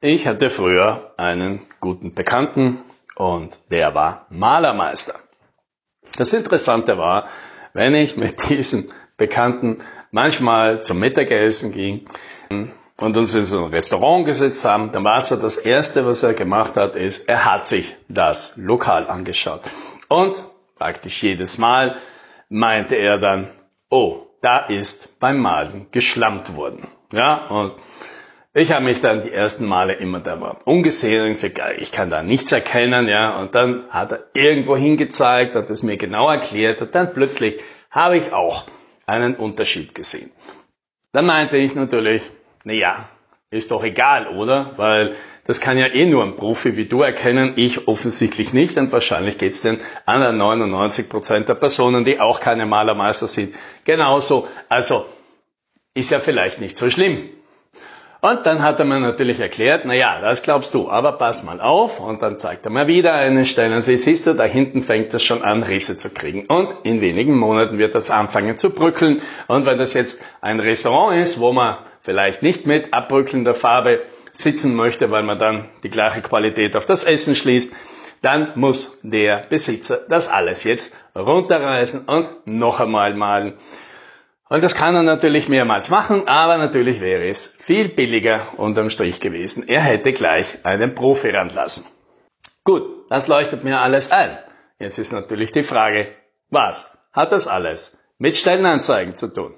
Ich hatte früher einen guten Bekannten und der war Malermeister. Das Interessante war, wenn ich mit diesem Bekannten manchmal zum Mittagessen ging und uns in so ein Restaurant gesetzt haben, dann war so das Erste, was er gemacht hat, ist, er hat sich das Lokal angeschaut. Und praktisch jedes Mal meinte er dann, oh, da ist beim Malen geschlammt worden. Ja, und ich habe mich dann die ersten Male immer da war ungesehen und gesagt, ich kann da nichts erkennen, ja, und dann hat er irgendwo hingezeigt, hat es mir genau erklärt und dann plötzlich habe ich auch einen Unterschied gesehen. Dann meinte ich natürlich, na ja, ist doch egal, oder? Weil das kann ja eh nur ein Profi wie du erkennen, ich offensichtlich nicht und wahrscheinlich geht's den anderen 99 Prozent der Personen, die auch keine Malermeister sind, genauso. Also ist ja vielleicht nicht so schlimm. Und dann hat er mir natürlich erklärt, na ja, das glaubst du, aber pass mal auf. Und dann zeigt er mir wieder eine Stelle und siehst du, da hinten fängt das schon an, Risse zu kriegen. Und in wenigen Monaten wird das anfangen zu bröckeln. Und wenn das jetzt ein Restaurant ist, wo man vielleicht nicht mit abbröckelnder Farbe sitzen möchte, weil man dann die gleiche Qualität auf das Essen schließt, dann muss der Besitzer das alles jetzt runterreißen und noch einmal malen. Und das kann er natürlich mehrmals machen, aber natürlich wäre es viel billiger unterm Strich gewesen. Er hätte gleich einen Profi ranlassen. Gut, das leuchtet mir alles ein. Jetzt ist natürlich die Frage, was hat das alles mit Stellenanzeigen zu tun?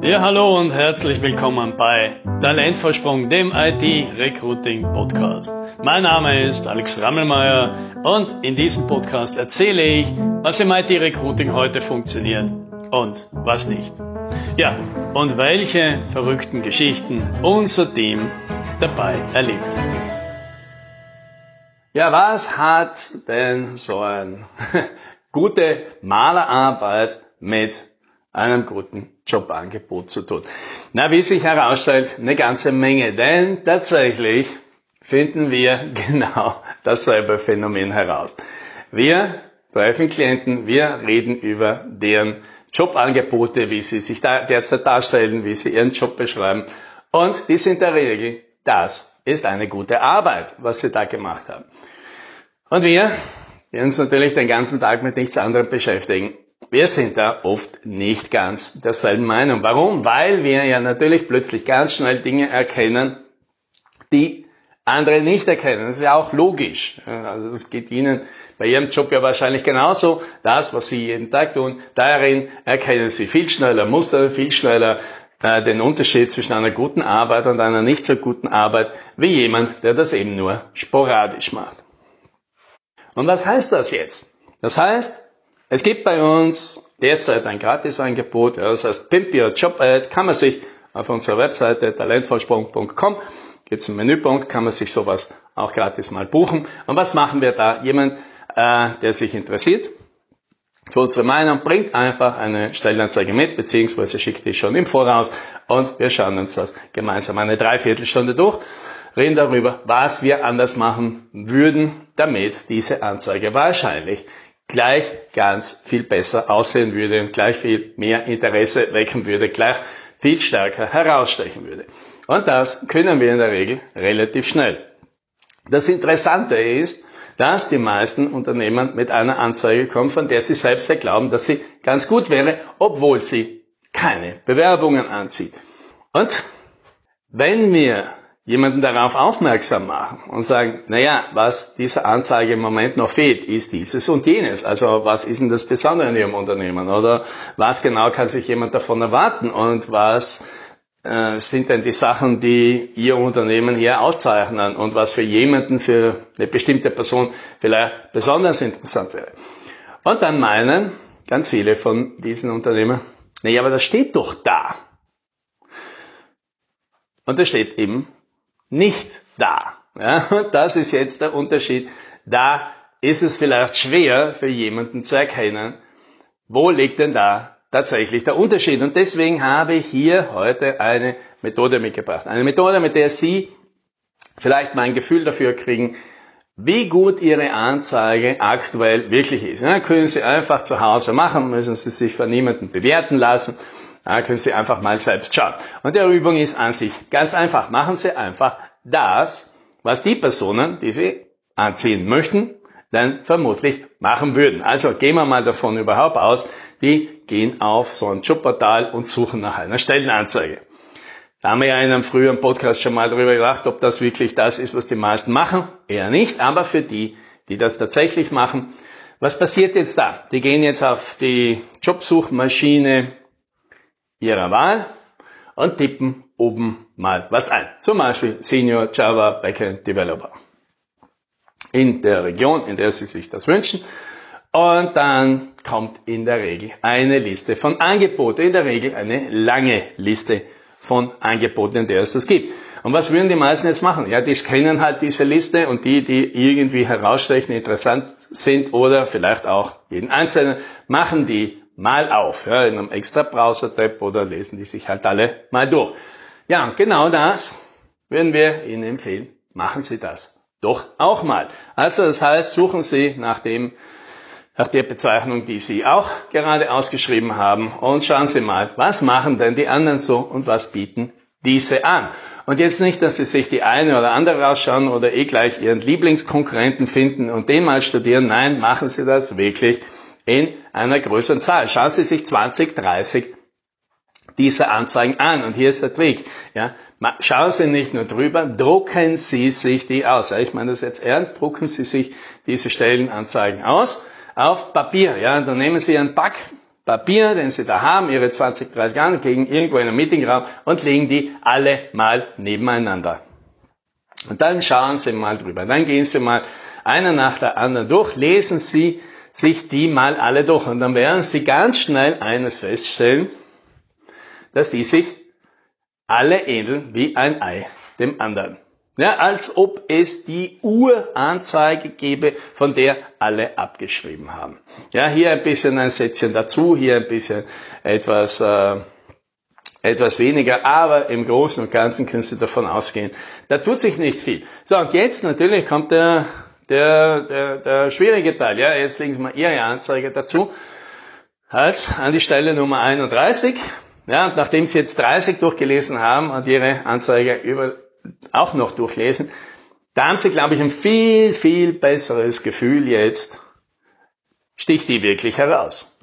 Ja, hallo und herzlich willkommen bei Talentvorsprung, dem IT-Recruiting-Podcast. Mein Name ist Alex Rammelmeier und in diesem Podcast erzähle ich, was im IT-Recruiting heute funktioniert und was nicht. Ja, und welche verrückten Geschichten unser Team dabei erlebt. Ja, was hat denn so eine gute Malerarbeit mit einem guten Jobangebot zu tun? Na, wie sich herausstellt, eine ganze Menge, denn tatsächlich finden wir genau dasselbe Phänomen heraus. Wir treffen Klienten, wir reden über deren Jobangebote, wie sie sich da derzeit darstellen, wie sie ihren Job beschreiben. Und die sind der Regel, das ist eine gute Arbeit, was sie da gemacht haben. Und wir, die uns natürlich den ganzen Tag mit nichts anderem beschäftigen, wir sind da oft nicht ganz derselben Meinung. Warum? Weil wir ja natürlich plötzlich ganz schnell Dinge erkennen, die andere nicht erkennen. Das ist ja auch logisch. Also das geht Ihnen bei Ihrem Job ja wahrscheinlich genauso. Das, was Sie jeden Tag tun, darin erkennen Sie viel schneller Muster, viel schneller äh, den Unterschied zwischen einer guten Arbeit und einer nicht so guten Arbeit, wie jemand, der das eben nur sporadisch macht. Und was heißt das jetzt? Das heißt, es gibt bei uns derzeit ein Gratisangebot, das heißt Pimp Your Job Ad, kann man sich auf unserer Webseite talentvorsprung.com es einen Menüpunkt, kann man sich sowas auch gratis mal buchen. Und was machen wir da? Jemand, äh, der sich interessiert für unsere Meinung, bringt einfach eine Stellenanzeige mit, beziehungsweise schickt die schon im Voraus und wir schauen uns das gemeinsam eine Dreiviertelstunde durch, reden darüber, was wir anders machen würden, damit diese Anzeige wahrscheinlich gleich ganz viel besser aussehen würde und gleich viel mehr Interesse wecken würde, gleich viel stärker herausstechen würde. Und das können wir in der Regel relativ schnell. Das Interessante ist, dass die meisten Unternehmen mit einer Anzeige kommen, von der sie selbst glauben, dass sie ganz gut wäre, obwohl sie keine Bewerbungen anzieht. Und wenn wir jemanden darauf aufmerksam machen und sagen, naja, was dieser Anzeige im Moment noch fehlt, ist dieses und jenes. Also was ist denn das Besondere in Ihrem Unternehmen? Oder was genau kann sich jemand davon erwarten? Und was äh, sind denn die Sachen, die Ihr Unternehmen hier auszeichnen und was für jemanden, für eine bestimmte Person vielleicht besonders interessant wäre. Und dann meinen ganz viele von diesen Unternehmen, naja, aber das steht doch da. Und das steht eben nicht da. Ja, das ist jetzt der Unterschied. Da ist es vielleicht schwer für jemanden zu erkennen, wo liegt denn da tatsächlich der Unterschied. Und deswegen habe ich hier heute eine Methode mitgebracht. Eine Methode, mit der Sie vielleicht mal ein Gefühl dafür kriegen, wie gut Ihre Anzeige aktuell wirklich ist. Ja, können Sie einfach zu Hause machen, müssen Sie sich von niemandem bewerten lassen. Da können Sie einfach mal selbst schauen. Und der Übung ist an sich ganz einfach. Machen Sie einfach das, was die Personen, die Sie anziehen möchten, dann vermutlich machen würden. Also gehen wir mal davon überhaupt aus, die gehen auf so ein Jobportal und suchen nach einer Stellenanzeige. Da haben wir ja in einem früheren Podcast schon mal darüber gedacht, ob das wirklich das ist, was die meisten machen. Eher nicht, aber für die, die das tatsächlich machen. Was passiert jetzt da? Die gehen jetzt auf die Jobsuchmaschine ihrer Wahl und tippen oben mal was ein. Zum Beispiel Senior Java Backend Developer. In der Region, in der Sie sich das wünschen. Und dann kommt in der Regel eine Liste von Angeboten, in der Regel eine lange Liste von Angeboten, in der es das gibt. Und was würden die meisten jetzt machen? Ja, die scannen halt diese Liste und die, die irgendwie herausstechen, interessant sind oder vielleicht auch jeden einzelnen, machen die mal auf, ja, in einem extra Browser-Tab oder lesen die sich halt alle mal durch. Ja, genau das würden wir Ihnen empfehlen. Machen Sie das doch auch mal. Also das heißt, suchen Sie nach dem nach der Bezeichnung, die Sie auch gerade ausgeschrieben haben. Und schauen Sie mal, was machen denn die anderen so und was bieten diese an? Und jetzt nicht, dass Sie sich die eine oder andere rausschauen oder eh gleich Ihren Lieblingskonkurrenten finden und den mal studieren. Nein, machen Sie das wirklich in einer größeren Zahl. Schauen Sie sich 20, 30 dieser Anzeigen an. Und hier ist der Trick. Ja, schauen Sie nicht nur drüber, drucken Sie sich die aus. Ich meine das jetzt ernst, drucken Sie sich diese Stellenanzeigen aus auf Papier. Ja, dann nehmen Sie einen Pack Papier, den Sie da haben, Ihre 20, 30 Jahre, gegen irgendwo in einem Meetingraum und legen die alle mal nebeneinander. Und dann schauen Sie mal drüber. Dann gehen Sie mal einer nach der anderen durch, lesen Sie sich die mal alle durch. Und dann werden Sie ganz schnell eines feststellen, dass die sich alle ähneln wie ein Ei dem anderen. Ja, als ob es die Uranzeige gäbe, von der alle abgeschrieben haben. Ja, hier ein bisschen ein Sätzchen dazu, hier ein bisschen etwas, äh, etwas weniger, aber im Großen und Ganzen können Sie davon ausgehen, da tut sich nicht viel. So, und jetzt natürlich kommt der, der, der, der schwierige Teil. Ja, jetzt legen Sie mal Ihre Anzeige dazu. Halt, an die Stelle Nummer 31. Ja, und nachdem Sie jetzt 30 durchgelesen haben und Ihre Anzeige über auch noch durchlesen, da haben Sie, glaube ich, ein viel, viel besseres Gefühl jetzt. Sticht die wirklich heraus?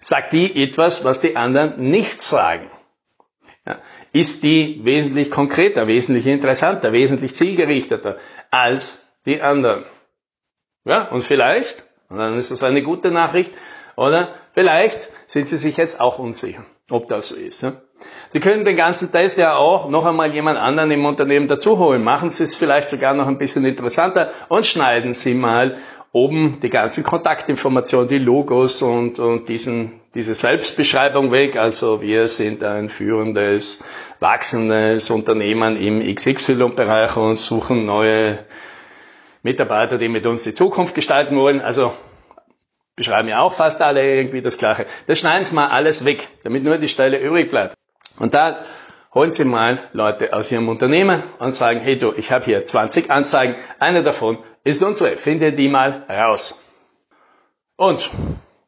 Sagt die etwas, was die anderen nicht sagen? Ja. Ist die wesentlich konkreter, wesentlich interessanter, wesentlich zielgerichteter als die anderen? Ja, und vielleicht, und dann ist das eine gute Nachricht, oder vielleicht sind Sie sich jetzt auch unsicher, ob das so ist. Sie können den ganzen Test ja auch noch einmal jemand anderen im Unternehmen dazuholen. Machen Sie es vielleicht sogar noch ein bisschen interessanter und schneiden Sie mal oben die ganzen Kontaktinformationen, die Logos und, und diesen, diese Selbstbeschreibung weg. Also wir sind ein führendes, wachsendes Unternehmen im XY-Bereich und suchen neue Mitarbeiter, die mit uns die Zukunft gestalten wollen. Also beschreiben ja auch fast alle irgendwie das Gleiche. Das schneiden Sie mal alles weg, damit nur die Stelle übrig bleibt. Und da holen Sie mal Leute aus Ihrem Unternehmen und sagen, hey du, ich habe hier 20 Anzeigen, eine davon ist unsere, finde die mal raus. Und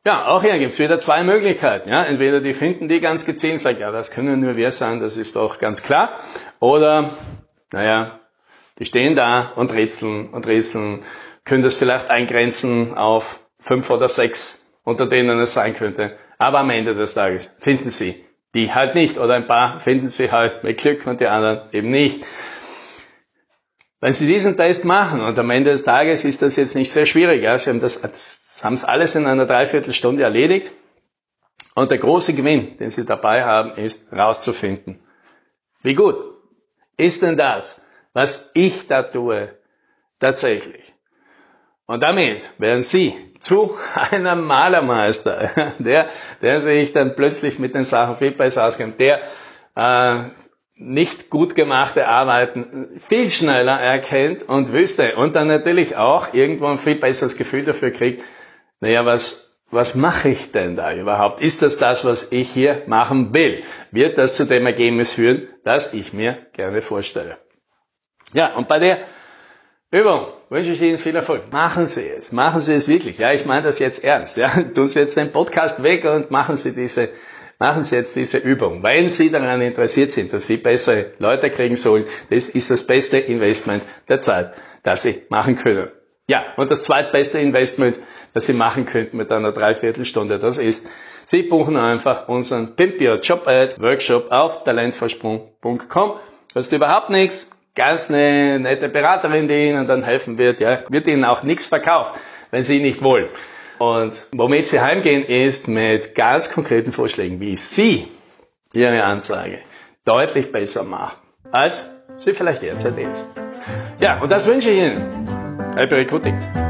ja, auch hier gibt's wieder zwei Möglichkeiten. Ja, entweder die finden die ganz gezielt, sagen, ja, das können nur wir sein, das ist doch ganz klar. Oder, naja, die stehen da und rätseln und rätseln, können das vielleicht eingrenzen auf fünf oder sechs, unter denen es sein könnte. Aber am Ende des Tages finden sie die halt nicht. Oder ein paar finden sie halt mit Glück und die anderen eben nicht. Wenn Sie diesen Test machen und am Ende des Tages ist das jetzt nicht sehr schwierig, ja, Sie haben das, haben es alles in einer Dreiviertelstunde erledigt und der große Gewinn, den Sie dabei haben, ist rauszufinden, wie gut ist denn das, was ich da tue, tatsächlich? Und damit werden Sie zu einem Malermeister, der, der sich dann plötzlich mit den Sachen viel besser auskennt, der äh, nicht gut gemachte Arbeiten viel schneller erkennt und wüsste und dann natürlich auch irgendwo ein viel besseres Gefühl dafür kriegt, naja, was, was mache ich denn da überhaupt? Ist das das, was ich hier machen will? Wird das zu dem Ergebnis führen, das ich mir gerne vorstelle? Ja, und bei der Übung wünsche ich Ihnen viel Erfolg. Machen Sie es. Machen Sie es wirklich. Ja, ich meine das jetzt ernst. Ja, tun Sie jetzt den Podcast weg und machen Sie diese machen Sie jetzt diese Übung. Wenn Sie daran interessiert sind, dass Sie bessere Leute kriegen sollen, das ist das beste Investment der Zeit, das Sie machen können. Ja, und das zweitbeste Investment, das Sie machen könnten mit einer Dreiviertelstunde, das ist, Sie buchen einfach unseren Pimp Your Job Ad Workshop auf talentversprung.com. Kostet überhaupt nichts. Ganz eine nette Beraterin, die Ihnen dann helfen wird. Ja, wird Ihnen auch nichts verkauft, wenn Sie nicht wollen. Und womit Sie heimgehen, ist mit ganz konkreten Vorschlägen, wie Sie Ihre Anzeige deutlich besser machen, als sie vielleicht derzeit ist. Ja, und das wünsche ich Ihnen. Happy Recruiting.